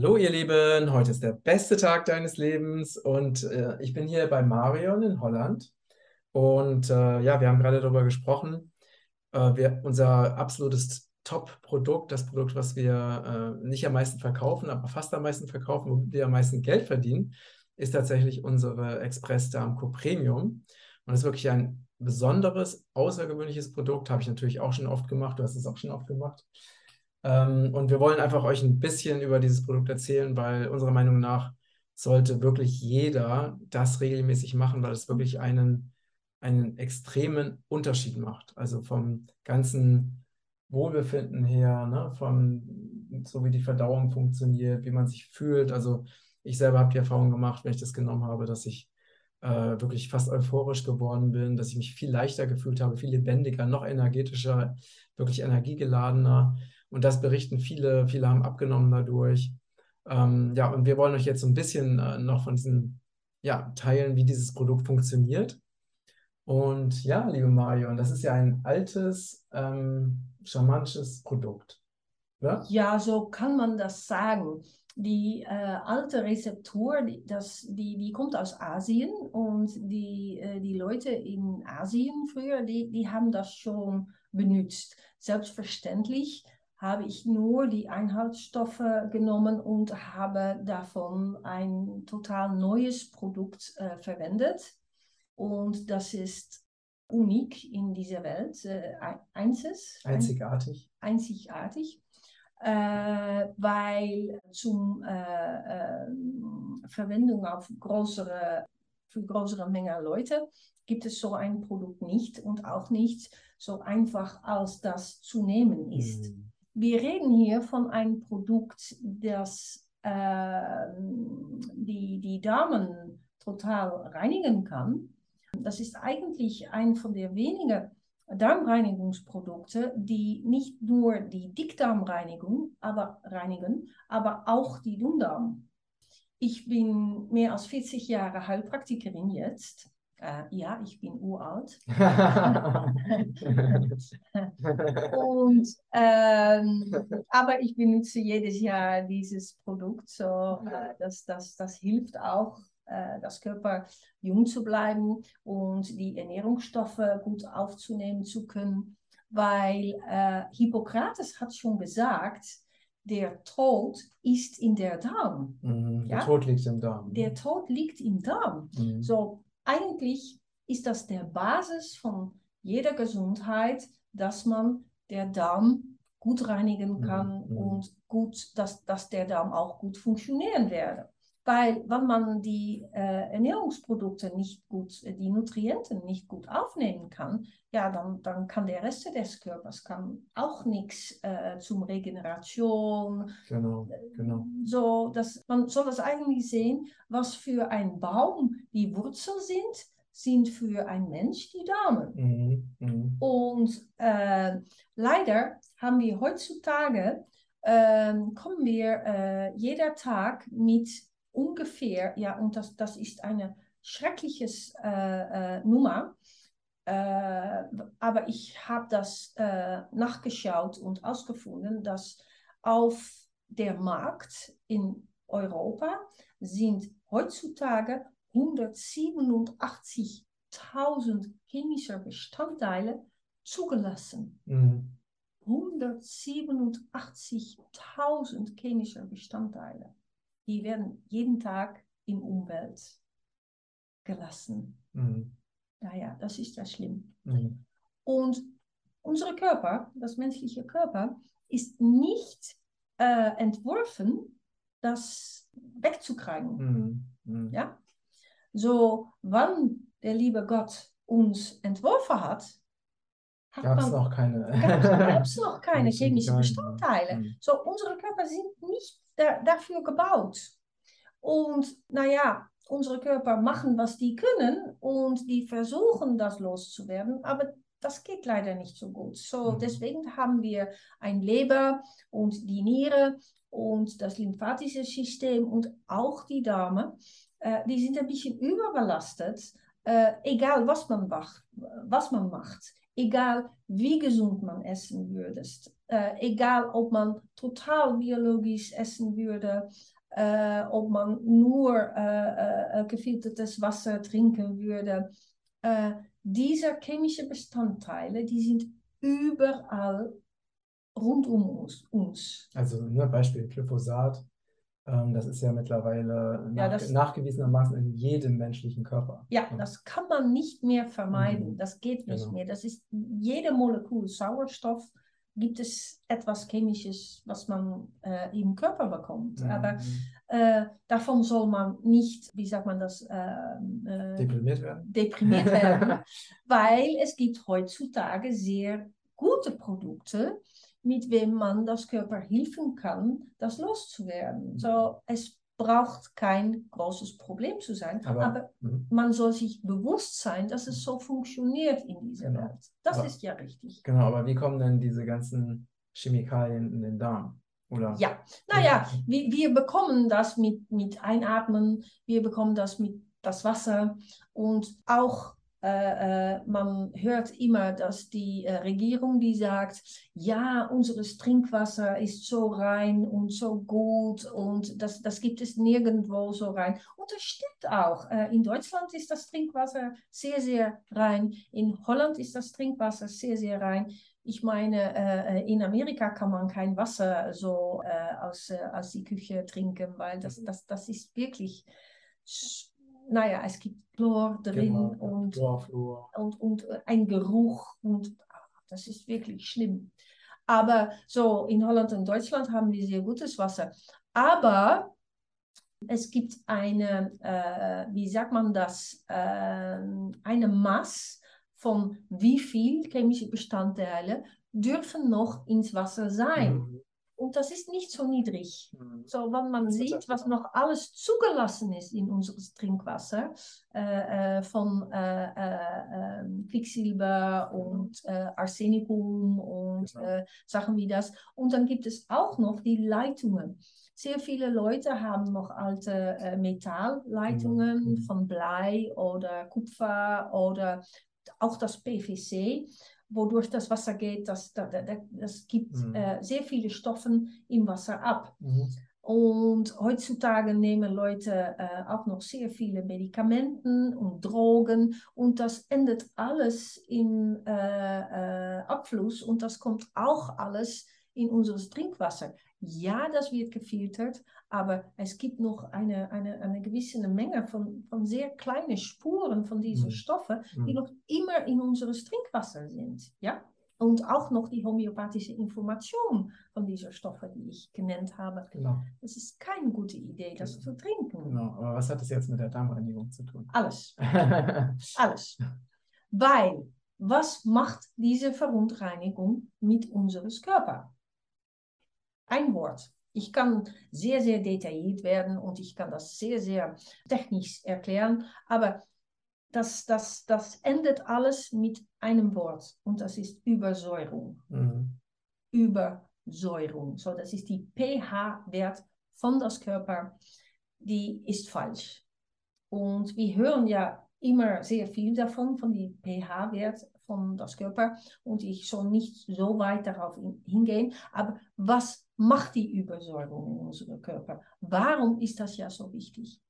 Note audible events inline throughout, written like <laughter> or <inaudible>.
Hallo ihr Lieben, heute ist der beste Tag deines Lebens und äh, ich bin hier bei Marion in Holland. Und äh, ja, wir haben gerade darüber gesprochen, äh, wir, unser absolutes Top-Produkt, das Produkt, was wir äh, nicht am meisten verkaufen, aber fast am meisten verkaufen, womit wir am meisten Geld verdienen, ist tatsächlich unsere Express Darmco Premium. Und das ist wirklich ein besonderes, außergewöhnliches Produkt, habe ich natürlich auch schon oft gemacht, du hast es auch schon oft gemacht. Ähm, und wir wollen einfach euch ein bisschen über dieses Produkt erzählen, weil unserer Meinung nach sollte wirklich jeder das regelmäßig machen, weil es wirklich einen, einen extremen Unterschied macht. Also vom ganzen Wohlbefinden her, ne, von so wie die Verdauung funktioniert, wie man sich fühlt. Also ich selber habe die Erfahrung gemacht, wenn ich das genommen habe, dass ich äh, wirklich fast euphorisch geworden bin, dass ich mich viel leichter gefühlt habe, viel lebendiger, noch energetischer, wirklich energiegeladener. Und das berichten viele, viele haben abgenommen dadurch. Ähm, ja, und wir wollen euch jetzt so ein bisschen äh, noch von diesen ja, teilen, wie dieses Produkt funktioniert. Und ja, liebe Marion, das ist ja ein altes, ähm, charmantisches Produkt. Oder? Ja, so kann man das sagen. Die äh, alte Rezeptur, die, das, die, die kommt aus Asien und die, äh, die Leute in Asien früher, die, die haben das schon benutzt. Selbstverständlich habe ich nur die Einhaltsstoffe genommen und habe davon ein total neues Produkt äh, verwendet. Und das ist unik in dieser Welt, äh, einzig, einzigartig. einzigartig. Äh, weil zum äh, äh, Verwendung auf größere, für größere Menge Leute gibt es so ein Produkt nicht und auch nicht so einfach als das zu nehmen ist. Mm wir reden hier von einem Produkt, das äh, die, die Darmen total reinigen kann. Das ist eigentlich ein von der wenigen Darmreinigungsprodukte, die nicht nur die Dickdarmreinigung aber reinigen, aber auch die Dünndarm. Ich bin mehr als 40 Jahre Heilpraktikerin jetzt äh, ja, ich bin uralt. <laughs> und, ähm, aber ich benutze jedes Jahr dieses Produkt, so äh, das, das, das hilft auch, äh, das Körper jung zu bleiben und die Ernährungsstoffe gut aufzunehmen zu können, weil äh, Hippokrates hat schon gesagt, der Tod ist in der Darm. Mhm, der ja? Tod liegt im Darm. Der Tod liegt im Darm. Mhm. So, eigentlich ist das der Basis von jeder Gesundheit, dass man der Darm gut reinigen kann mhm. und gut, dass, dass der Darm auch gut funktionieren werde. Weil wenn man die äh, Ernährungsprodukte nicht gut, äh, die Nutrienten nicht gut aufnehmen kann, ja, dann, dann kann der Rest des Körpers kann auch nichts äh, zum Regeneration. Genau, genau. So, dass man soll das eigentlich sehen, was für ein Baum die Wurzeln sind, sind für einen Mensch die Damen. Mhm, mh. Und äh, leider haben wir heutzutage, äh, kommen wir äh, jeder Tag mit ungefähr, ja, und das, das ist eine schreckliche äh, äh, Nummer, äh, aber ich habe das äh, nachgeschaut und ausgefunden, dass auf der Markt in Europa sind heutzutage 187.000 chemische Bestandteile zugelassen. Mhm. 187.000 chemische Bestandteile die werden jeden Tag in Umwelt gelassen. Mhm. Naja, das ist ja schlimm. Mhm. Und unser Körper, das menschliche Körper, ist nicht äh, entworfen, das wegzukriegen. Mhm. Mhm. Ja? So, wann der liebe Gott uns entworfen hat, gab es noch keine, gab's noch <laughs> keine chemischen Bestandteile. Mhm. So, unsere Körper sind nicht da, dafür gebaut. Und naja, unsere Körper machen, was die können und die versuchen, das loszuwerden, aber das geht leider nicht so gut. So, mhm. deswegen haben wir ein Leber und die Niere und das lymphatische System und auch die Darme. Äh, die sind ein bisschen überbelastet, äh, egal was man, was man macht, egal wie gesund man essen würdest äh, egal ob man total biologisch essen würde, äh, ob man nur äh, äh gefiltertes Wasser trinken würde. Äh, diese chemischen Bestandteile, die sind überall rund um uns. Also nur ne, Beispiel Glyphosat, ähm, das ist ja mittlerweile ja, nach, nachgewiesenermaßen in jedem menschlichen Körper. Ja, ja, das kann man nicht mehr vermeiden. Mhm. Das geht nicht genau. mehr. Das ist jede Molekül Sauerstoff gibt es etwas Chemisches, was man äh, im Körper bekommt. Mhm. Aber äh, davon soll man nicht, wie sagt man das, äh, äh deprimiert werden. Deprimiert <laughs> werden, weil es gibt heutzutage sehr gute Produkte, mit wem man das Körper helfen kann, das loszuwerden. Mhm. So, es braucht kein großes Problem zu sein, aber, aber mhm. man soll sich bewusst sein, dass es so funktioniert in dieser genau. Welt. Das aber, ist ja richtig. Genau, aber wie kommen denn diese ganzen Chemikalien in den Darm? Oder? Ja, naja, wir, wir bekommen das mit, mit Einatmen, wir bekommen das mit das Wasser und auch äh, äh, man hört immer, dass die äh, Regierung, die sagt, ja, unser Trinkwasser ist so rein und so gut und das, das gibt es nirgendwo so rein. Und das stimmt auch. Äh, in Deutschland ist das Trinkwasser sehr, sehr rein. In Holland ist das Trinkwasser sehr, sehr rein. Ich meine, äh, in Amerika kann man kein Wasser so äh, aus, aus die Küche trinken, weil das, das, das ist wirklich naja, es gibt Chlor drin genau, und, Chlor, und, und äh, ein Geruch und ah, das ist wirklich schlimm. Aber so in Holland und Deutschland haben wir sehr gutes Wasser. Aber es gibt eine, äh, wie sagt man das, äh, eine Maß von wie viel chemische Bestandteile dürfen noch ins Wasser sein. Mhm. Und das ist nicht so niedrig. Mhm. So, wenn man sieht, was noch alles zugelassen ist in unseres Trinkwasser, äh, äh, von äh, äh ähm, Quecksilber und äh, Arsenicum und genau. Äh, Sachen wie das. Und dann gibt es auch noch die Leitungen. Sehr viele Leute haben noch alte Metallleitungen mhm. von Blei oder Kupfer oder auch das PVC wodurch das Wasser geht, das, das, das gibt mhm. äh, sehr viele Stoffe im Wasser ab. Mhm. Und heutzutage nehmen Leute äh, auch noch sehr viele Medikamenten und Drogen und das endet alles im äh, äh Abfluss und das kommt auch alles in unser Trinkwasser. Ja, das wird gefiltert, aber es gibt noch eine, eine, eine gewisse Menge von, von sehr kleinen Spuren von diesen mhm. Stoffen, die mhm. noch immer in unseres Trinkwasser sind. Ja? Und auch noch die homöopathische Information von diesen Stoffen, die ich genannt habe. Genau. Das ist keine gute Idee, das genau. zu trinken. Genau, aber was hat das jetzt mit der Darmreinigung zu tun? Alles. <laughs> Alles. Weil, was macht diese Verunreinigung mit unseres Körper? Ein Wort. Ich kann sehr, sehr detailliert werden und ich kann das sehr, sehr technisch erklären, aber das, das, das endet alles mit einem Wort und das ist Übersäuerung. Mhm. Übersäuerung. So, das ist die pH-Wert von das Körper, die ist falsch. Und wir hören ja immer sehr viel davon, von die pH-Wert von das Körper. Und ich soll nicht so weit darauf hingehen. Aber was macht die Übersäuerung in unserem Körper? Warum ist das ja so wichtig?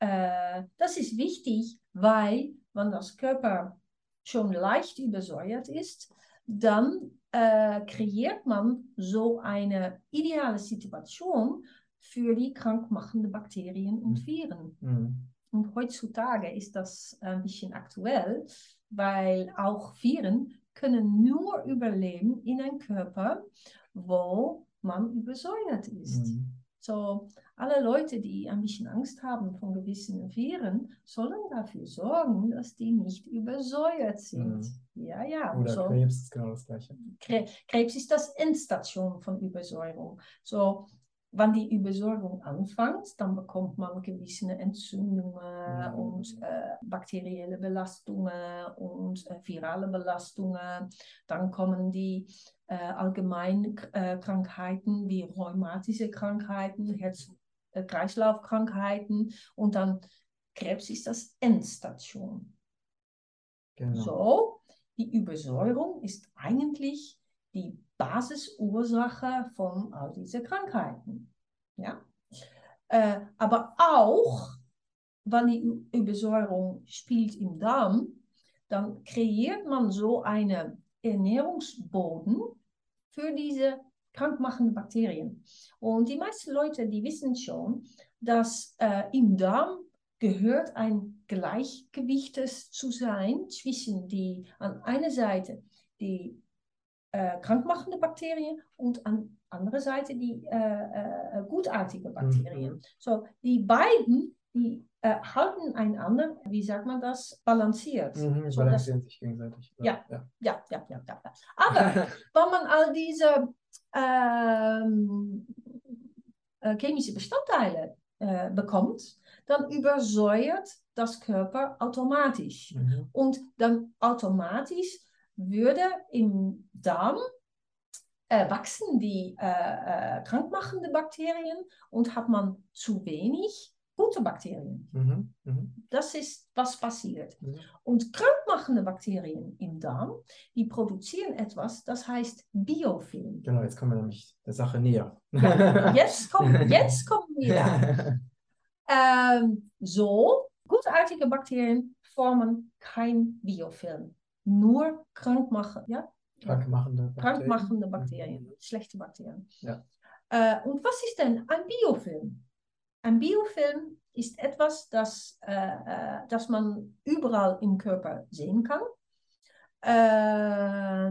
Äh, das ist wichtig, weil wenn das Körper schon leicht übersäuert ist, dann äh, kreiert man so eine ideale Situation für die krankmachenden Bakterien und mhm. Viren. Mhm. Und heutzutage ist das ein bisschen aktuell, weil auch Viren können nur überleben in einem Körper, wo man übersäuert ist. Mhm. So, alle Leute, die ein bisschen Angst haben von gewissen Viren, sollen dafür sorgen, dass die nicht übersäuert sind. Mhm. Ja, ja. Oder so, Krebs ist genau das Gleiche. Krebs ist das Endstation von Übersäuerung. So, wenn die Übersäuerung anfängt, dann bekommt man gewisse Entzündungen mhm. und äh, bakterielle Belastungen und äh, virale Belastungen. Dann kommen die äh, Allgemeinkrankheiten äh, wie rheumatische Krankheiten, Herz-Kreislauf-Krankheiten und dann Krebs ist das Endstation. Genau. So, die Übersäuerung ist eigentlich die Basisursache von all diesen Krankheiten. Ja? Äh, aber auch, wenn die Übersäuerung spielt im Darm, dann kreiert man so einen Ernährungsboden für diese krankmachenden Bakterien. Und die meisten Leute, die wissen schon, dass äh, im Darm gehört ein Gleichgewicht zu sein zwischen die an einer Seite die äh, krankmachende Bakterien und an anderer Seite die äh, äh, gutartige Bakterien. Mhm. So, die beiden, die äh, halten einander, wie sagt man das, balanciert. Mhm, so, balancieren sich gegenseitig. Ja, ja, ja, ja, ja. ja, ja. Aber <laughs> wenn man all diese ähm, äh, chemische Bestandteile bekommt, dann übersäuert das Körper automatisch. Mhm. Und dann automatisch würde im Darm äh, wachsen die äh, äh, krankmachende Bakterien und hat man zu wenig gute Bakterien. Mhm. Mhm. Das ist, was passiert. Mhm. Und krankmachende Bakterien im Darm, die produzieren etwas, das heißt Biofilm. Genau, jetzt kommen wir nämlich der Sache näher. Ja, <laughs> jetzt, kommen, jetzt kommen wir da. Ähm, so, gutartige Bakterien formen kein Biofilm, nur krankmachen, ja? krankmachende Bakterien. Krankmachende Bakterien, mhm. schlechte Bakterien. Ja. Äh, und was ist denn ein Biofilm? Ein Biofilm ist etwas, das, äh, äh das man überall im Körper sehen kann. Äh,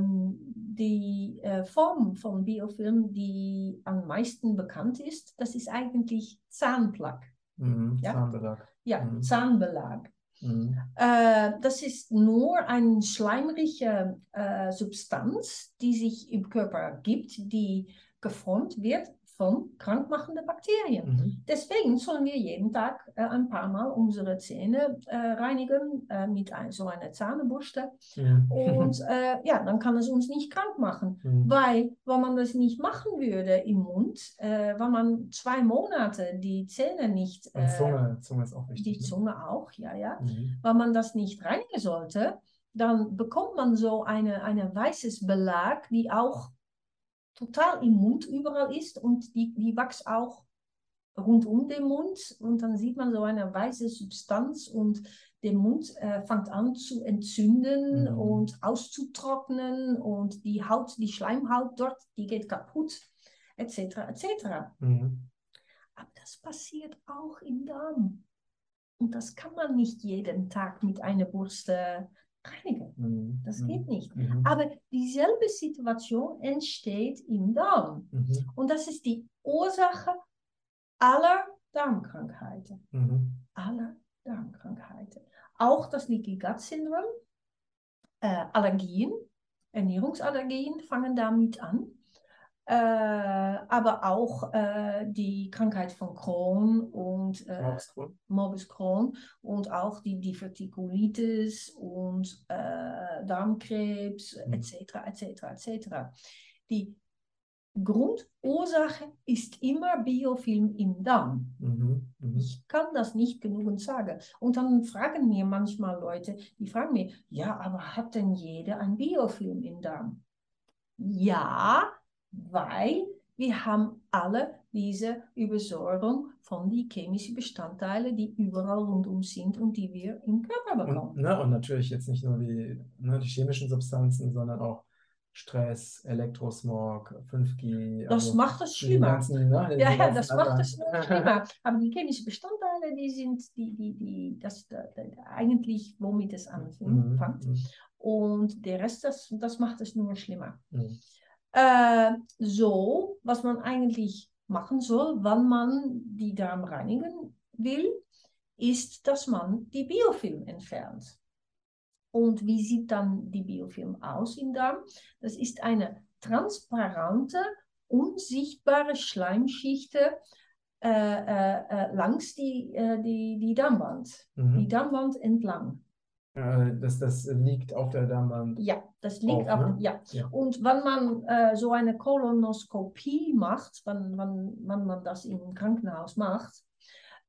die Form von Biofilm, die am meisten bekannt ist, das ist eigentlich Zahnplaque. Mhm, ja? Zahnbelag. Ja, mhm. Zahnbelag. Mhm. Äh, das ist nur eine schleimrige äh, Substanz, die sich im Körper gibt, die geformt wird von krankmachenden Bakterien. Mhm. Deswegen sollen wir jeden Tag äh, ein paar Mal unsere Zähne äh, reinigen äh, mit ein, so einer Zahnbürste. Ja. Und <laughs> äh, ja, dann kann es uns nicht krank machen. Mhm. Weil, wenn man das nicht machen würde im Mund, äh, wenn man zwei Monate die Zähne nicht. Und Zunge, Zunge ist auch wichtig. Die ne? Zunge auch, ja, ja. Mhm. Wenn man das nicht reinigen sollte, dann bekommt man so eine, eine weißes Belag, die auch total im Mund überall ist und die, die wächst auch rund um den Mund und dann sieht man so eine weiße Substanz und der Mund äh, fängt an zu entzünden mhm. und auszutrocknen und die Haut, die Schleimhaut dort, die geht kaputt, etc. etc. Mhm. Aber das passiert auch im Darm. Und das kann man nicht jeden Tag mit einer Bürste reinigen. Mhm. Das mhm. geht nicht. Mhm. Aber dieselbe Situation entsteht im Darm. Mhm. Und das ist die Ursache aller Darmkrankheiten. Mhm. Aller Darmkrankheiten. Auch das Leaky Gut Syndrom, äh, Allergien, Ernährungsallergien fangen damit an. Äh, aber auch äh, die Krankheit von Crohn und äh, Morbus Crohn und auch die Divertikulitis und Darmkrebs etc. etc. etc. Die Grundursache ist immer Biofilm im Darm. Mhm, mh. Ich kann das nicht genug sagen. Und dann fragen mir manchmal Leute, die fragen mir, ja, aber hat denn jeder ein Biofilm im Darm? Ja, weil wir haben alle diese Übersäuerung von den chemischen Bestandteilen, die überall rundum sind und die wir im Körper bekommen. Und, ne, und natürlich jetzt nicht nur die, ne, die chemischen Substanzen, sondern auch Stress, Elektrosmog, 5G. Das also macht es schlimmer. Ganzen, ne, ja, ja, das macht es nur schlimmer. Aber die chemischen Bestandteile, die sind die, die, die, das, das, das eigentlich, womit es anfängt. Mhm. mhm. Und der Rest, das, das macht es nur schlimmer. Mhm. Äh, so, was man eigentlich machen soll, wann man die Darm reinigen will, ist, dass man die Biofilm entfernt. Und wie sieht dann die Biofilm aus im Darm? Das ist eine transparente, unsichtbare Schleimschicht äh, äh, äh, langs die, äh, die, die Darmwand, mhm. die Darmwand entlang. Äh, das, das liegt auf der Darmwand. Ja, das liegt auf, ne? ja. ja. Und wenn man äh, so eine Kolonoskopie macht, wenn, wenn, wenn man das im Krankenhaus macht,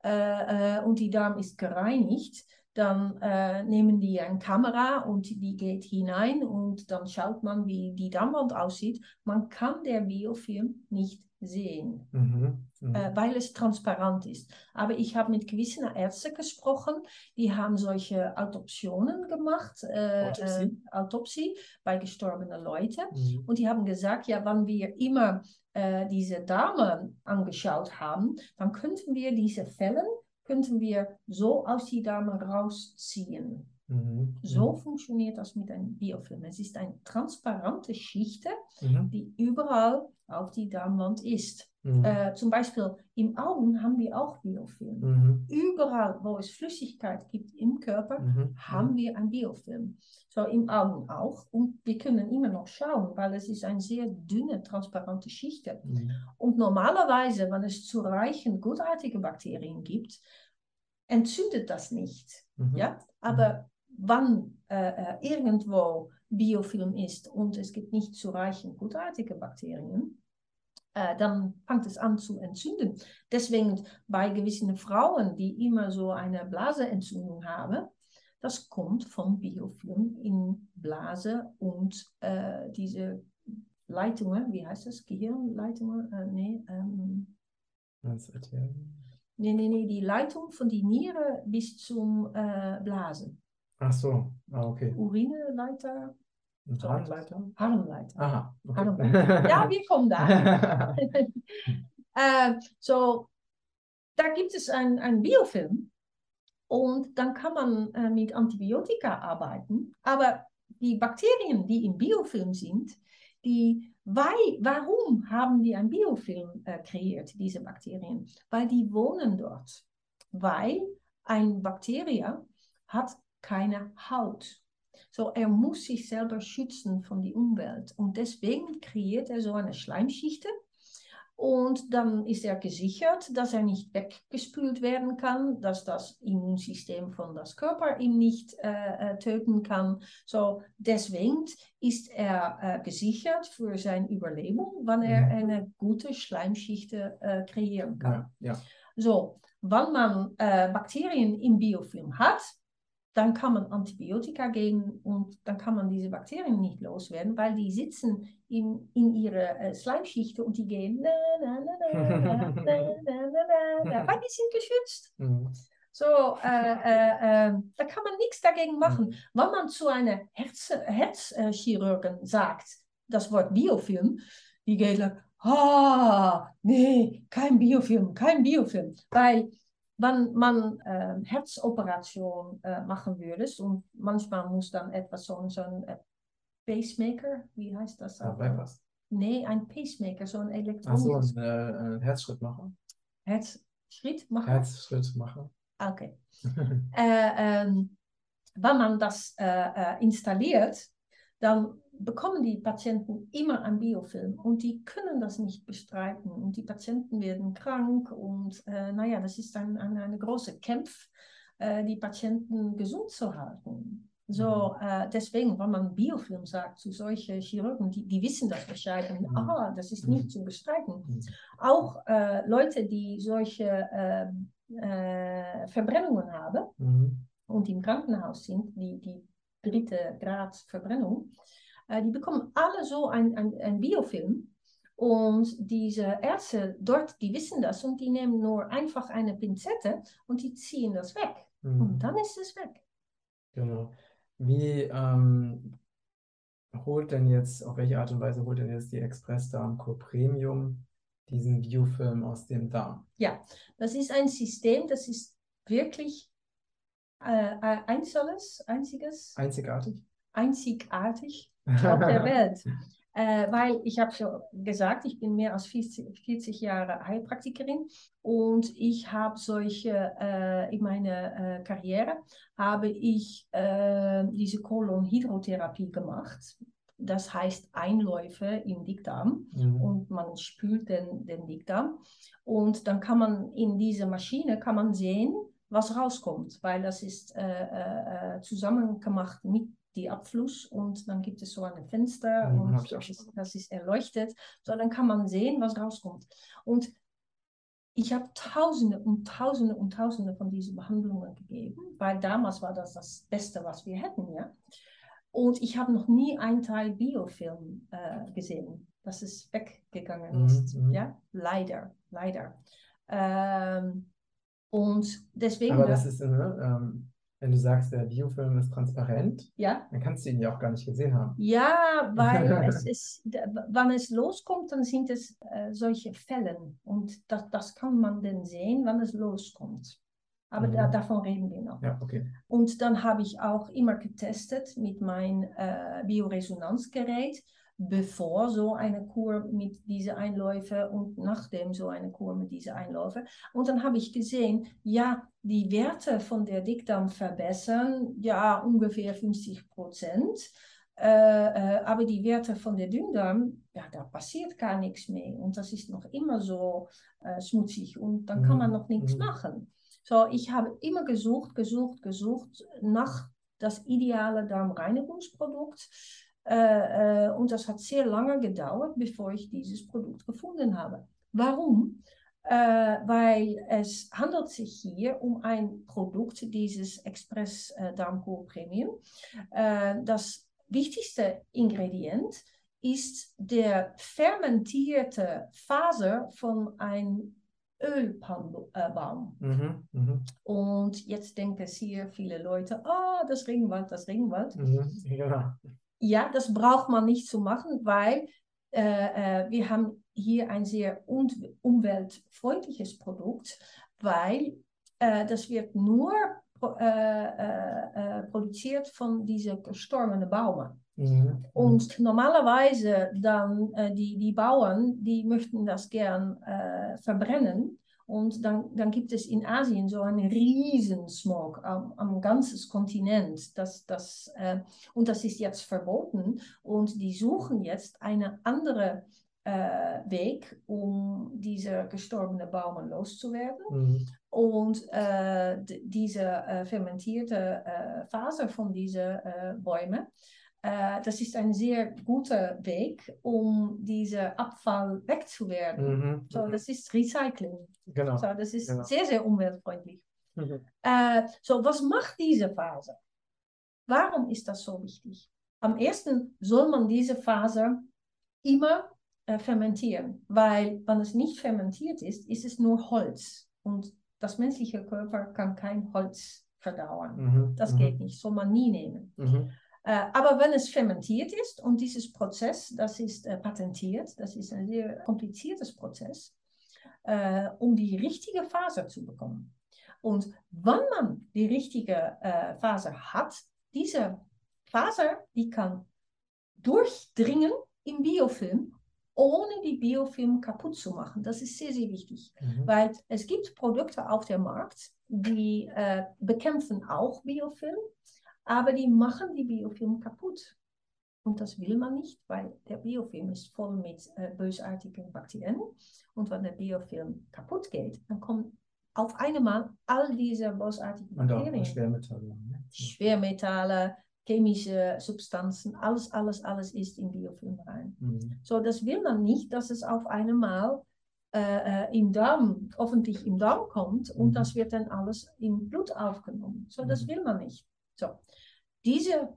äh, äh, und die Darm ist gereinigt, dann äh, nehmen die eine Kamera und die geht hinein und dann schaut man, wie die Darmwand aussieht. Man kann der Biofilm nicht sehen, mhm. Mhm. Äh, weil es transparent ist. Aber ich habe mit gewissen Ärzten gesprochen, die haben solche Autopsionen gemacht, äh, Autopsie? Äh, Autopsie bei gestorbenen Leuten. Mhm. Und die haben gesagt, ja, wenn wir immer äh, diese Dame angeschaut haben, dann könnten wir diese Fälle, könnten wir so aus die Dame rausziehen. Mhm. So mhm. funktioniert das mit einem Biofilm. Es ist eine transparente Schicht, mhm. die überall auf die Darmwand ist. Mhm. Äh, zum Beispiel im Augen haben wir auch Biofilm. Mhm. Überall, wo es Flüssigkeit gibt im Körper, mhm. haben wir ein Biofilm. So im Augen auch. Und wir können immer noch schauen, weil es ist eine sehr dünne, transparente Schicht. Mhm. Und normalerweise, wenn es zu reichen, gutartige Bakterien gibt, entzündet das nicht. Ja? Aber wann äh, äh, irgendwo Biofilm ist und es gibt nicht zu reichen gutartige Bakterien, äh, dann fängt es an zu entzünden. Deswegen bei gewissen Frauen, die immer so eine Blaseentzündung haben, das kommt vom Biofilm in Blase und äh, diese Leitungen, wie heißt das? Gehirnleitungen? Äh, nee, ähm, Nee, nee, nee, die Leitung von die Niere bis zum äh, Blasen. Ach so, ah, okay. Urineleiter. Harnleiter? Harnleiter. Aha. Okay. Harnleiter. Ja, wir kommen da. <laughs> äh, so, da gibt es ein, ein Biofilm und dann kann man äh, mit Antibiotika arbeiten. Aber die Bakterien, die im Biofilm sind, die, weil, warum haben die ein Biofilm äh, kreiert, diese Bakterien? Weil die wohnen dort. Weil ein Bakterie hat keine Haut. So, er muss sich selber schützen von der Umwelt. Und deswegen kreiert er so eine Schleimschicht. Und dann ist er gesichert, dass er nicht weggespült werden kann, dass das Immunsystem von das Körper ihn nicht äh, äh töten kann. So, deswegen ist er äh, gesichert für seine Überlebung, wenn er mhm. eine gute Schleimschicht äh, kreieren kann. Ja, ja. So, wenn man äh, Bakterien im Biofilm hat, dann kann man Antibiotika geben und dann kann man diese Bakterien nicht loswerden, weil die sitzen in, in ihre äh, Schleimschichten und die gehen, na, na, na, weil die sind geschützt. Mhm. So, äh, äh, da kann man nichts dagegen machen. Mhm. Wenn man zu einer Herz, Herzchirurgen sagt, das Wort Biofilm, die geht like, ah, nee, kein Biofilm, kein Biofilm, weil wenn man äh, Herzoperation äh, machen würde und manchmal muss dann etwas so, so ein äh, Pacemaker, wie heißt das? Ja, Bypass. Nee, ein Pacemaker, so ein elektronisches. Achso, ein, äh, Herzschrittmacher. Herzschrittmacher? Herzschrittmacher. Okay. <laughs> äh, ähm, wenn man das installiert, dann bekommen die Patienten immer ein Biofilm und die können das nicht bestreiten und die Patienten werden krank und äh, naja, das ist ein, ein, eine große Kampf, äh, die Patienten gesund zu halten. So, mhm. äh, deswegen, wenn man Biofilm sagt zu solchen Chirurgen, die, die wissen das Bescheid und mhm. aha, das ist nicht mhm. zu bestreiten. Auch äh, Leute, die solche äh, äh, Verbrennungen haben mhm. und im Krankenhaus sind, die, die dritte Grad Verbrennung, äh, die bekommen alle so ein, Biofilm. Und diese Ärzte dort, die wissen das und die nehmen nur einfach eine Pinzette und die ziehen das weg. Mhm. Und dann ist es weg. Genau. Wie ähm, holt denn jetzt, auf welche Art und Weise holt denn jetzt die Express Darm Co Premium diesen Biofilm aus dem Darm? Ja, das ist ein System, das ist wirklich äh, äh einzelnes, einziges. Einzigartig. Einzigartig auf der <laughs> Welt. Äh, weil ich habe schon gesagt, ich bin mehr als 40, 40 Jahre Heilpraktikerin und ich habe solche, äh, in meiner äh, Karriere habe ich äh, diese Kolonhydrotherapie gemacht. Das heißt Einläufe im Dickdarm mhm. und man spült den, den Dickdarm und dann kann man in dieser Maschine kann man sehen, was rauskommt, weil das ist äh, äh, zusammen gemacht mit die Abfluss und dann gibt es so ein Fenster mhm, und das ist, das ist, erleuchtet. So, dann kann man sehen, was rauskommt. Und ich habe Tausende und Tausende und Tausende von diesen Behandlungen gegeben, weil damals war das das Beste, was wir hätten, ja. Und ich habe noch nie einen Teil Biofilm äh, gesehen, dass es weggegangen Mhm, ist, mhm. ja. Leider, leider. Ähm, und deswegen, Aber das ist, ne, ähm, wenn du sagst, der Biofilm ist transparent, ja, dann kannst du ihn ja auch gar nicht gesehen haben. Ja, weil <laughs> es ist, wann es loskommt, dann sind es äh, solche Fällen. Und das, das kann man dann sehen, wann es loskommt. Aber da, Mhm. davon reden wir noch. Ja, okay. Und dann habe ich auch immer getestet mit meinem äh, Bioresonanzgerät, bevor so eine Kur mit diesen Einläufen und nachdem so eine Kur mit diesen Einläufen. Und dann habe ich gesehen, ja, die Werte von der Dickdarm verbessern, ja, ungefähr 50 Prozent. Äh, äh, aber die Werte von der Dünndarm, ja, da passiert gar nichts mehr. Und das ist noch immer so äh, schmutzig und dann kann man Mhm, noch nichts mhm. machen. So, ich habe immer gesucht, gesucht, gesucht nach das ideale Darmreinigungsprodukt. Äh, äh, und das hat sehr lange gedauert, bevor ich dieses Produkt gefunden habe. Warum? Äh, weil es handelt sich hier um ein Produkt, dieses Express äh, Darmkur Premium. Äh, das wichtigste Ingredient ist der fermentierte Faser von einem Ölbaum. Mhm, mhm, Und jetzt denken hier viele Leute, oh, das Regenwald, das Regenwald. mhm, genau. Ja, das braucht man nicht zu machen, weil äh, äh, wir haben hier ein sehr un umweltfreundliches Produkt, weil äh, das wird nur pro äh, äh, produziert von diesen gestorbenen Baumen. Mhm, Und normalerweise dann äh, die, die Bauern, die möchten das gern äh, verbrennen. Und dann, dann gibt es in Asien so einen Riesensmog am, am ganzen Kontinent. Das, das, äh, und das ist jetzt verboten. Und die suchen jetzt einen anderen äh, Weg, um diese gestorbenen Baumen loszuwerden. mhm, Und äh, diese äh, fermentierte äh, Faser von diesen äh, Bäumen, äh, das ist ein sehr guter Weg, um dieser Abfall wegzuwerden. mhm, So, mhm. das ist Recycling. Genau. So, das ist Genau. sehr, sehr umweltfreundlich. Mhm. Äh, so, was macht diese Faser? Warum ist das so wichtig? Am ersten soll man diese Faser immer äh, fermentieren, weil wenn es nicht fermentiert ist, ist es nur Holz und das menschliche Körper kann kein Holz verdauern. Mhm, Das mhm, geht nicht, soll man nie nehmen. Äh, aber wenn es fermentiert ist und dieses Prozess, das ist äh, patentiert, das ist ein sehr kompliziertes Prozess, äh, um die richtige Faser zu bekommen. Und wenn man die richtige Faser hat, diese Faser, die kann durchdringen im Biofilm, ohne die Biofilm kaputt zu machen. Das ist sehr, sehr wichtig. mhm. Weil es gibt Produkte auf dem Markt, die äh, bekämpfen auch Biofilm, aber die machen die Biofilm kaputt. Und das will man nicht, weil der Biofilm ist voll mit äh, bösartigen Bakterien. Und wenn der Biofilm kaputt geht, dann kommen auf einmal all diese bösartigen Und auch Bakterien. Schwermetalle. ne? Schwermetalle, chemische Substanzen, alles, alles, alles ist im Biofilm rein. Mhm. So, das will man nicht, dass es auf einmal äh, äh, im Darm, hoffentlich im Darm kommt und Mhm. das wird dann alles im Blut aufgenommen. So, das Mhm. will man nicht. So, diese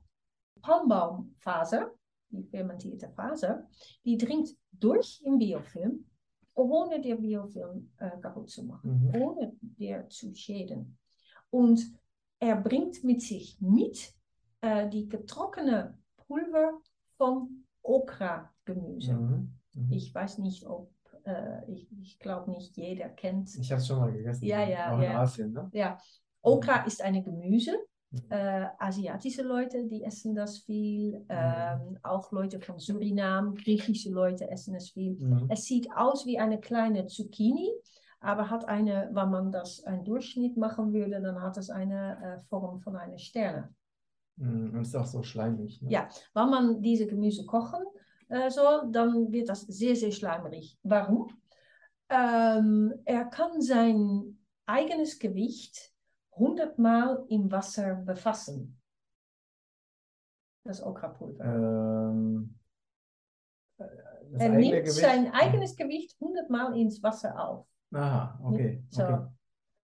Palmbaumfaser, die fermentierte Faser, die dringt durch im Biofilm, ohne den Biofilm äh, kaputt zu machen, Mhm. ohne der zu schäden. Und er bringt mit sich mit äh, die getrockene Pulver vom Okra-Gemüse. Mhm. Mhm. Ich weiß nicht, ob, äh, ich, ich glaube nicht jeder kennt. Ich habe es schon mal gegessen. Ja, ja, Auch in ja. Asien, ne? Ja, Okra ist eine Gemüse. Mhm. Äh, asiatische Leute, die essen das viel. Ähm, auch Leute von Suriname, griechische Leute essen es viel. Mhm. Es sieht aus wie eine kleine Zucchini, aber hat eine, wenn man das einen Durchschnitt machen würde, dann hat es eine äh, Form von einer Sterne. Mhm. Und ist auch so schleimig. Ne? Ja. Wenn man diese Gemüse kochen äh, soll, dann wird das sehr, sehr schleimerig. Warum? Ähm, er kann sein eigenes Gewicht 100 Mal im Wasser befassen. Das Okrapulver. Ähm, äh, das er nimmt Gewicht. sein eigenes Gewicht 100 Mal ins Wasser auf. Aha, okay, So, okay.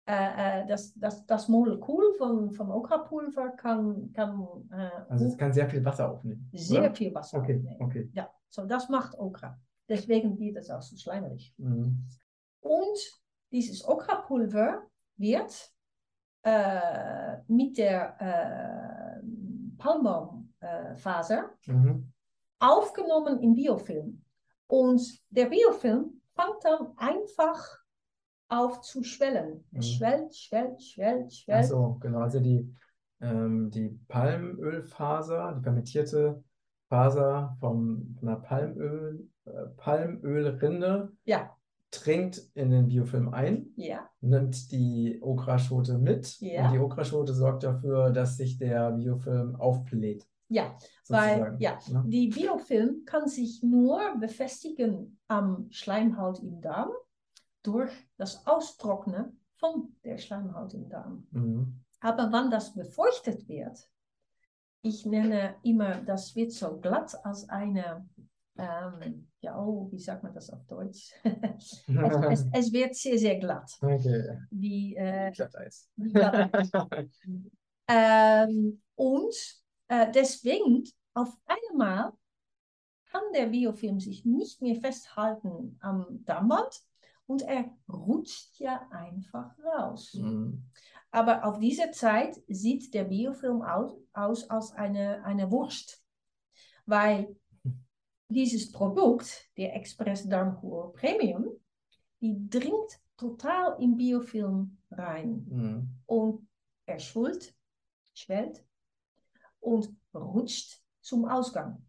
äh, das, das, das Molekül von, von Okrapulver kann, kann äh, Also es kann sehr viel Wasser aufnehmen. sehr oder? viel Wasser Okay, aufnehmen. okay. Ja, so das macht Okra. Deswegen wird es auch so schleimig. Mhm. Und dieses Okrapulver wird äh, mit der äh, Palmbaumfaser Mhm. aufgenommen im Biofilm. Und der Biofilm fängt dann einfach auf zu schwellen. Mhm. schwellt, schwellt, schwellt, Ach schwellt. so, genau. Also die, ähm, die Palmölfaser, die fermentierte Faser vom, von der Palmöl, äh, Palmölrinde Ja, dringt in den Biofilm ein, ja, nimmt die Okraschote mit Ja. und die Okraschote sorgt dafür, dass sich der Biofilm aufbläht, ja. Weil, sozusagen. ja, ne? die Biofilm kann sich nur befestigen am Schleimhaut im Darm durch das Austrocknen von der Schleimhaut im Darm. Mhm. Aber wenn das befeuchtet wird, ich nenne immer, das wird so glatt als eine, ähm, ja, oh, wie sagt man das auf Deutsch? <laughs> es, es, es wird sehr, sehr glatt. Okay, Wie, äh, Glatteis. wie <laughs> ähm, und äh, deswegen auf einmal kann der Biofilm sich nicht mehr festhalten am Darmband und er rutscht ja einfach raus. Mhm. Aber auf diese Zeit sieht der Biofilm aus, aus als eine, eine Wurst, weil dieses Produkt, der Express Darmkur Premium, die dringt total im Biofilm rein Mhm. und er schwullt, schwellt und rutscht zum Ausgang.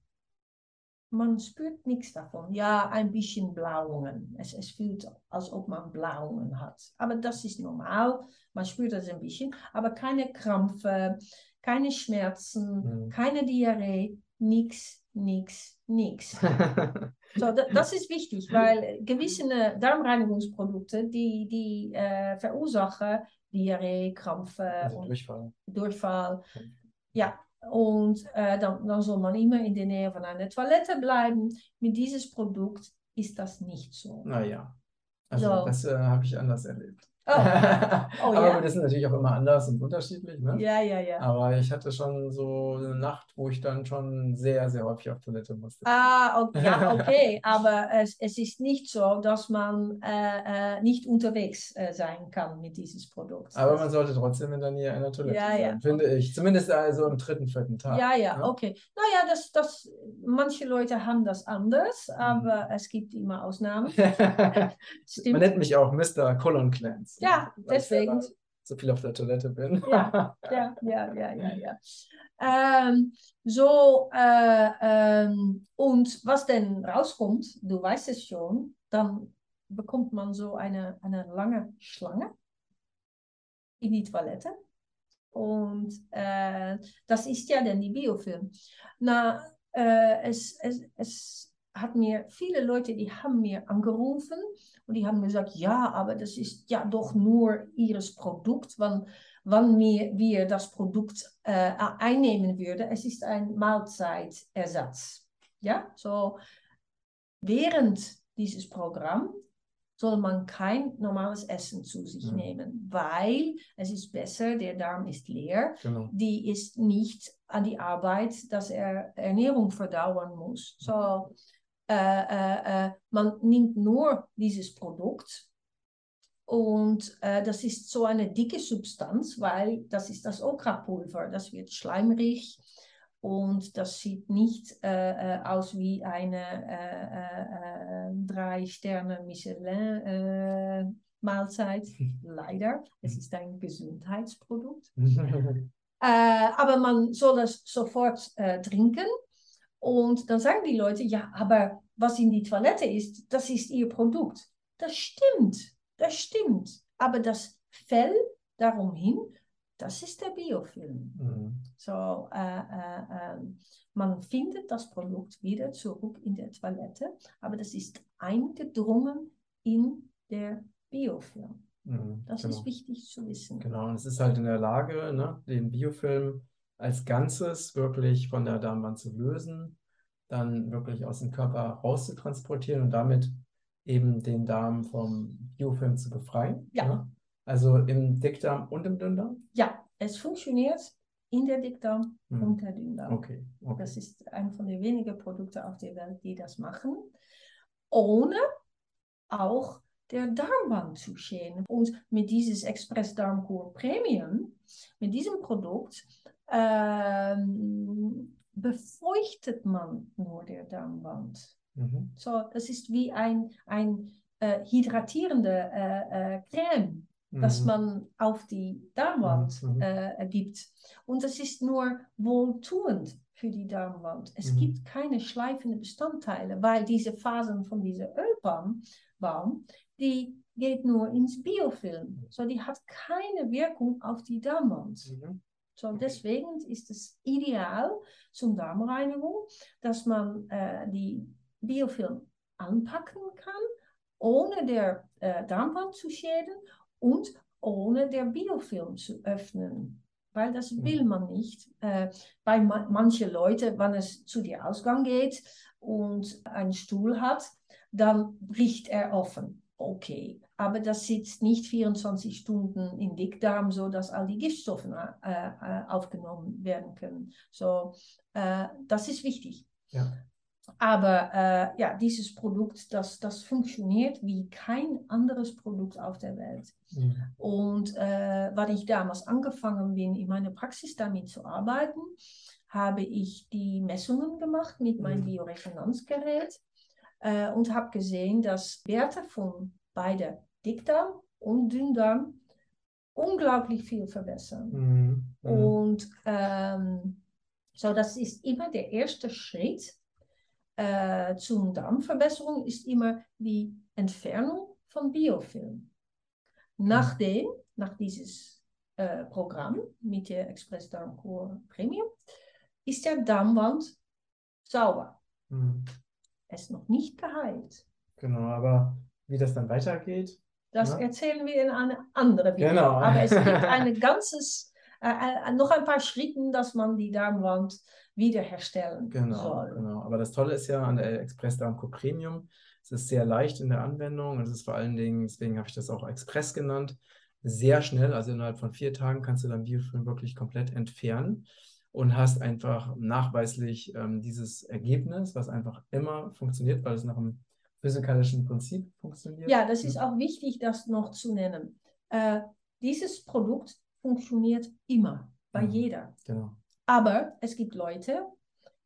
Man spürt nichts davon. Ja, ein bisschen Blauungen. Es, es fühlt, als ob man Blauungen hat. Aber das ist normal. Man spürt das ein bisschen. Aber keine Krampfe, keine Schmerzen, Mhm. keine Diarrhee, nichts, nichts, nichts. So, <laughs> da, das ist wichtig, weil gewisse Darmreinigungsprodukte, die, die äh, verursachen Diarrhee, Krampfe Also und Durchfall. Durchfall. Ja, und äh, dann, dann soll man immer in der Nähe von einer Toilette bleiben. Mit dieses Produkt ist das nicht so. Naja, also So. das äh, habe ich anders erlebt. Oh, <laughs> Oh, Aber ja? das ist natürlich auch immer anders und unterschiedlich, ne? ja, ja, ja. Aber ich hatte schon so eine Nacht, wo ich dann schon sehr, sehr häufig auf Toilette musste. Ah, okay, ja, <laughs> okay, aber es, es ist nicht so, dass man äh, äh, nicht unterwegs äh, sein kann mit dieses Produkt. Aber man sollte trotzdem in der Nähe einer Toilette Ja, sein, ja. finde ich. Zumindest also am dritten, vierten Tag. Ja, ja, ne? okay. Naja, das, das, manche Leute haben das anders, Mhm. aber es gibt immer Ausnahmen. <laughs> Man Stimmt. nennt mich auch Mr. Colon Ja, deswegen. so viel auf der Toilette bin. Ja, ja, ja, ja, ja, ja. Ähm, so, äh, ähm, und was denn rauskommt, du weißt es schon, dann bekommt man so eine, eine lange Schlange in die Toilette. Und äh, das ist ja dann die Biofilm. Na, äh, es, es, es hat mir viele Leute, die haben mir angerufen und die haben gesagt, ja, aber das ist ja doch nur ihres Produkt, wann, wann wir, wir das Produkt äh, einnehmen würden. Es ist ein Mahlzeitersatz. Ja, so während dieses Programm soll man kein normales Essen zu sich Mhm. nehmen, weil es ist besser, der Darm ist leer, Genau. die ist nicht an die Arbeit, dass er Ernährung verdauern muss. So, äh, äh, äh, man nimmt nur dieses Produkt und äh, das ist so eine dicke Substanz, weil das ist das Okrapulver, das wird schleimrig und das sieht nicht äh, äh, aus wie eine äh, äh, drei Sterne Michelin Mahlzeit. <laughs> Leider, es ist ein Gesundheitsprodukt. <laughs> Aber man soll das sofort trinken. Und dann sagen die Leute, ja, aber was in die Toilette ist, das ist ihr Produkt. Das stimmt, das stimmt. Aber das Fell darum hin, das ist der Biofilm. Mhm. So, äh, äh, ähm, man findet das Produkt wieder zurück in der Toilette, aber das ist eingedrungen in der Biofilm. Mhm. Das Genau. ist wichtig zu wissen. Genau, und es ist halt in der Lage, ne, den Biofilm als Ganzes wirklich von der Darmwand zu lösen, dann wirklich aus dem Körper rauszutransportieren und damit eben den Darm vom Biofilm zu befreien. Ja. Ne? Also im Dickdarm und im Dünndarm? Ja, es funktioniert in der Dickdarm Hm. und der Dünndarm. Okay, okay. Das ist ein von den wenigen Produkten auf der Welt, die das machen, ohne auch der Darmwand zu schäden. Und mit dieses Express Darmkur Premium, mit diesem Produkt, ähm, befeuchtet man nur der Darmwand. Mhm. So, das ist wie ein, ein äh, hydratierende äh, äh, Creme, das Mhm. man auf die Darmwand Mhm, mhm. äh, gibt. Und das ist nur wohltuend für die Darmwand. Es Mhm. gibt keine schleifenden Bestandteile, weil diese Fasern von dieser Ölbaum, Baum, die geht nur ins Biofilm. So, die hat keine Wirkung auf die Darmwand. So, Okay. deswegen ist es ideal zum Darmreinigung, dass man äh, die Biofilm anpacken kann, ohne der äh, Darmwand zu schäden und ohne der Biofilm zu öffnen. Weil das Mhm. will man nicht. Äh, bei ma manchen Leuten, wenn es zu der Ausgang geht und einen Stuhl hat, dann bricht er offen. Okay, aber das sitzt nicht 24 Stunden im Dickdarm, so dass all die Giftstoffe äh, äh, aufgenommen werden können. So, äh, das ist wichtig. Ja. Aber äh, ja, dieses Produkt, das, das funktioniert wie kein anderes Produkt auf der Welt. Mhm. Und äh, weil ich damals angefangen bin, in meiner Praxis damit zu arbeiten, habe ich die Messungen gemacht mit meinem Mhm. Bioresonanzgerät äh, und habe gesehen, dass Werte von beide Dickdarm und Dünndarm unglaublich viel verbessern. Mhm. Mhm. Und ähm, so, das ist immer der erste Schritt äh, zum Darmverbesserung, ist immer die Entfernung von Biofilm. Nachdem, nach dieses äh, Programm mit der Express Darmkur Premium, ist der Darmwand sauber. Mhm. Es ist noch nicht geheilt. Genau, aber wie das dann weitergeht, Das Ja. erzählen wir in einer anderen Video. Genau. Aber es gibt <laughs> ein ganzes, äh, äh, noch ein paar Schritte, dass man die Darmwand wiederherstellen Genau, soll. genau. Aber das Tolle ist ja an der Express Darmco Premium, es ist sehr leicht in der Anwendung und es ist vor allen Dingen, deswegen habe ich das auch Express genannt, sehr schnell, also innerhalb von vier Tagen kannst du dein Biofilm wirklich komplett entfernen und hast einfach nachweislich ähm, dieses Ergebnis, was einfach immer funktioniert, weil es nach einem physikalischen Prinzip funktioniert. Ja, das ist auch wichtig, das noch zu nennen. Äh, dieses Produkt funktioniert immer, bei Mhm. jeder. Genau. Aber es gibt Leute,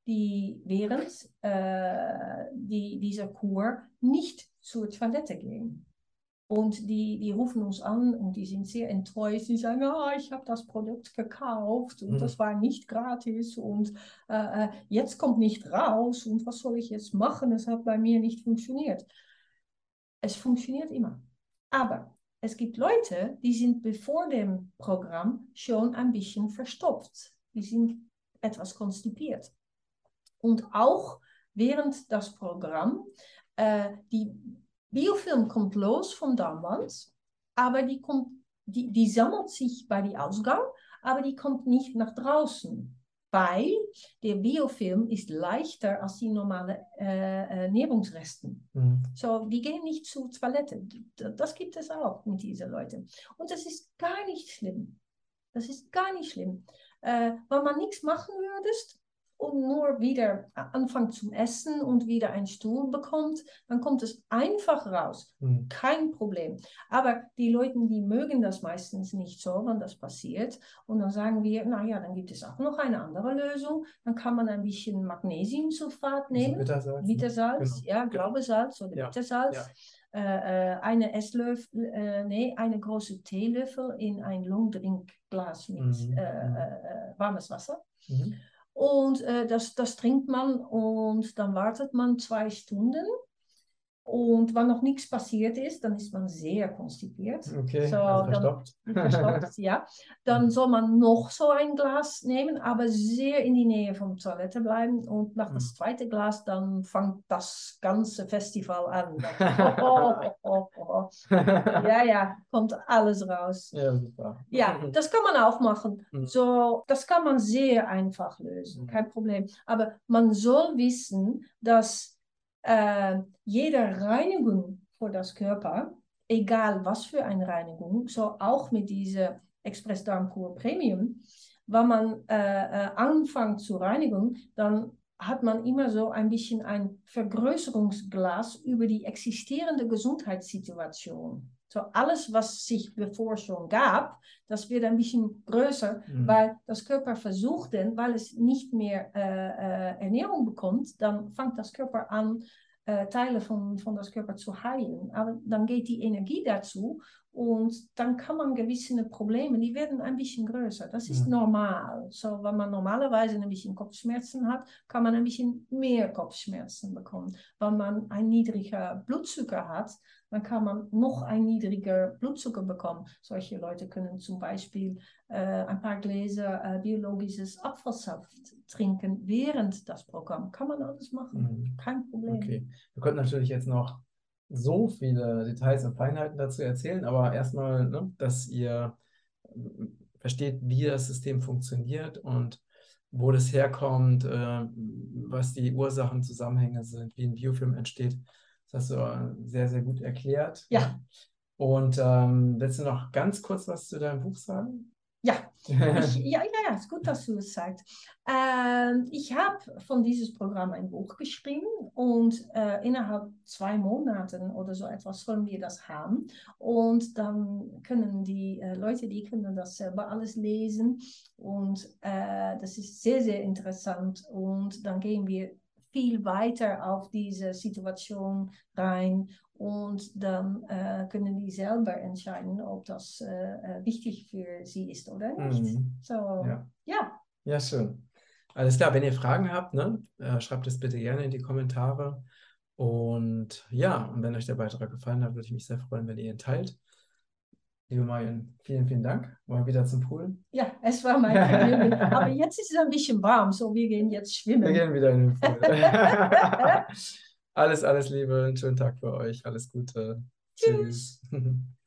die während äh, die, dieser Kur nicht zur Toilette gehen. Und die, die rufen uns an und die sind sehr enttäuscht. Die sagen, ah, ich habe das Produkt gekauft und Mhm. das war nicht gratis und äh, äh, jetzt kommt nicht raus und was soll ich jetzt machen? Es hat bei mir nicht funktioniert. Es funktioniert immer. Aber es gibt Leute, die sind bevor dem Programm schon ein bisschen verstopft. Die sind etwas konstipiert. Und auch während das Programm, äh, die Biofilm kommt los vom Darmwand, aber die, kommt, die, die sammelt sich bei die Ausgang, aber die kommt nicht nach draußen, weil der Biofilm ist leichter als die normale äh, äh, Nährungsresten. Mhm. So, die gehen nicht zur Toilette. Das gibt es auch mit diesen Leuten. Und das ist gar nicht schlimm. Das ist gar nicht schlimm. Äh, wenn man nichts machen würdest und nur wieder anfängt zum Essen und wieder einen Stuhl bekommt, dann kommt es einfach raus. Mhm. Kein Problem. Aber die Leute, die mögen das meistens nicht so, wenn das passiert. Und dann sagen wir, naja, dann gibt es auch noch eine andere Lösung. Dann kann man ein bisschen Magnesiumsulfat Also nehmen. Bittersalz, ne? Bittersalz, Genau. ja, Glaubesalz oder Ja, Bittersalz. ja. Äh, äh, eine Esslöffel, äh, nee, eine große Teelöffel in ein Longdrinkglas mit mhm. äh, äh, warmes Wasser. Mhm. Und äh, das, das trinkt man und dann wartet man zwei Stunden. Und wenn noch nichts passiert ist, dann ist man sehr konstipiert. Okay, So, also dann- verstopft. <laughs> Verstopft, ja. Dann soll man noch so ein Glas nehmen, aber sehr in die Nähe vom Toilette bleiben. Und nach das Mhm. zweite Glas, dann fängt das ganze Festival an. Dann, oh, oh, oh, oh, oh. Ja, ja, kommt alles raus. Ja, super. Ja, <laughs> das kann man auch machen. Mhm. So, das kann man sehr einfach lösen, Mhm. kein Problem. Aber man soll wissen, dass äh, jede Reinigung für das Körper, egal was für eine Reinigung, so auch mit dieser Express Darmkur Premium. Wenn man äh, äh, anfängt zu reinigen, dann hat man immer so ein bisschen ein Vergrößerungsglas über die existierende Gesundheitssituation. So alles, was sich bevor schon gab, das wird ein bisschen größer, mhm. weil das Körper versucht denn, weil es nicht mehr äh, äh, Ernährung bekommt, dann fängt das Körper an, äh, Teile von, von das Körper zu heilen. Aber dann geht die Energie dazu und dann kann man gewisse Probleme, die werden ein bisschen größer. Das ist ja. normal. So, wenn man normalerweise ein bisschen Kopfschmerzen hat, kann man ein bisschen mehr Kopfschmerzen bekommen. Wenn man ein niedriger Blutzucker hat, dann kann man noch ein niedriger Blutzucker bekommen. Solche Leute können zum Beispiel äh, ein paar Gläser äh, biologisches Apfelsaft trinken während das Programm. Kann man alles machen, mhm. kein Problem. Okay, wir könnten natürlich jetzt noch so viele Details und Feinheiten dazu erzählen, aber erstmal, ne, dass ihr äh, versteht, wie das System funktioniert und wo das herkommt, äh, was die Ursachen, Zusammenhänge sind, wie ein Biofilm entsteht. Das hast du äh, sehr, sehr gut erklärt. Ja. Und ähm, willst du noch ganz kurz was zu deinem Buch sagen? Ja, <laughs> ich, ja, ja, ja, ist gut, dass du es sagst. Ähm, ich habe von diesem Programm ein Buch geschrieben und äh, innerhalb zwei Monaten oder so etwas sollen wir das haben. Und dann können die äh, Leute, die können das selber alles lesen. Und äh, das ist sehr, sehr interessant. Und dann gehen wir viel weiter auf diese Situation rein und dann äh, können die selber entscheiden, ob das äh, äh, wichtig für sie ist oder nicht. Mhm. So, ja. ja. Ja, schön. Alles klar, wenn ihr Fragen habt, ne, äh, schreibt es bitte gerne in die Kommentare. Und ja, und wenn euch der Beitrag gefallen hat, würde ich mich sehr freuen, wenn ihr ihn teilt. Liebe Marion, vielen, vielen Dank. Wir wieder zum Pool? Ja, es war mein Vergnügen. <laughs> Aber jetzt ist es ein bisschen warm, so wir gehen jetzt schwimmen. Wir gehen wieder in den Pool. <laughs> alles, alles Liebe, einen schönen Tag für euch. Alles Gute. Tschüss. Tschüss. <laughs>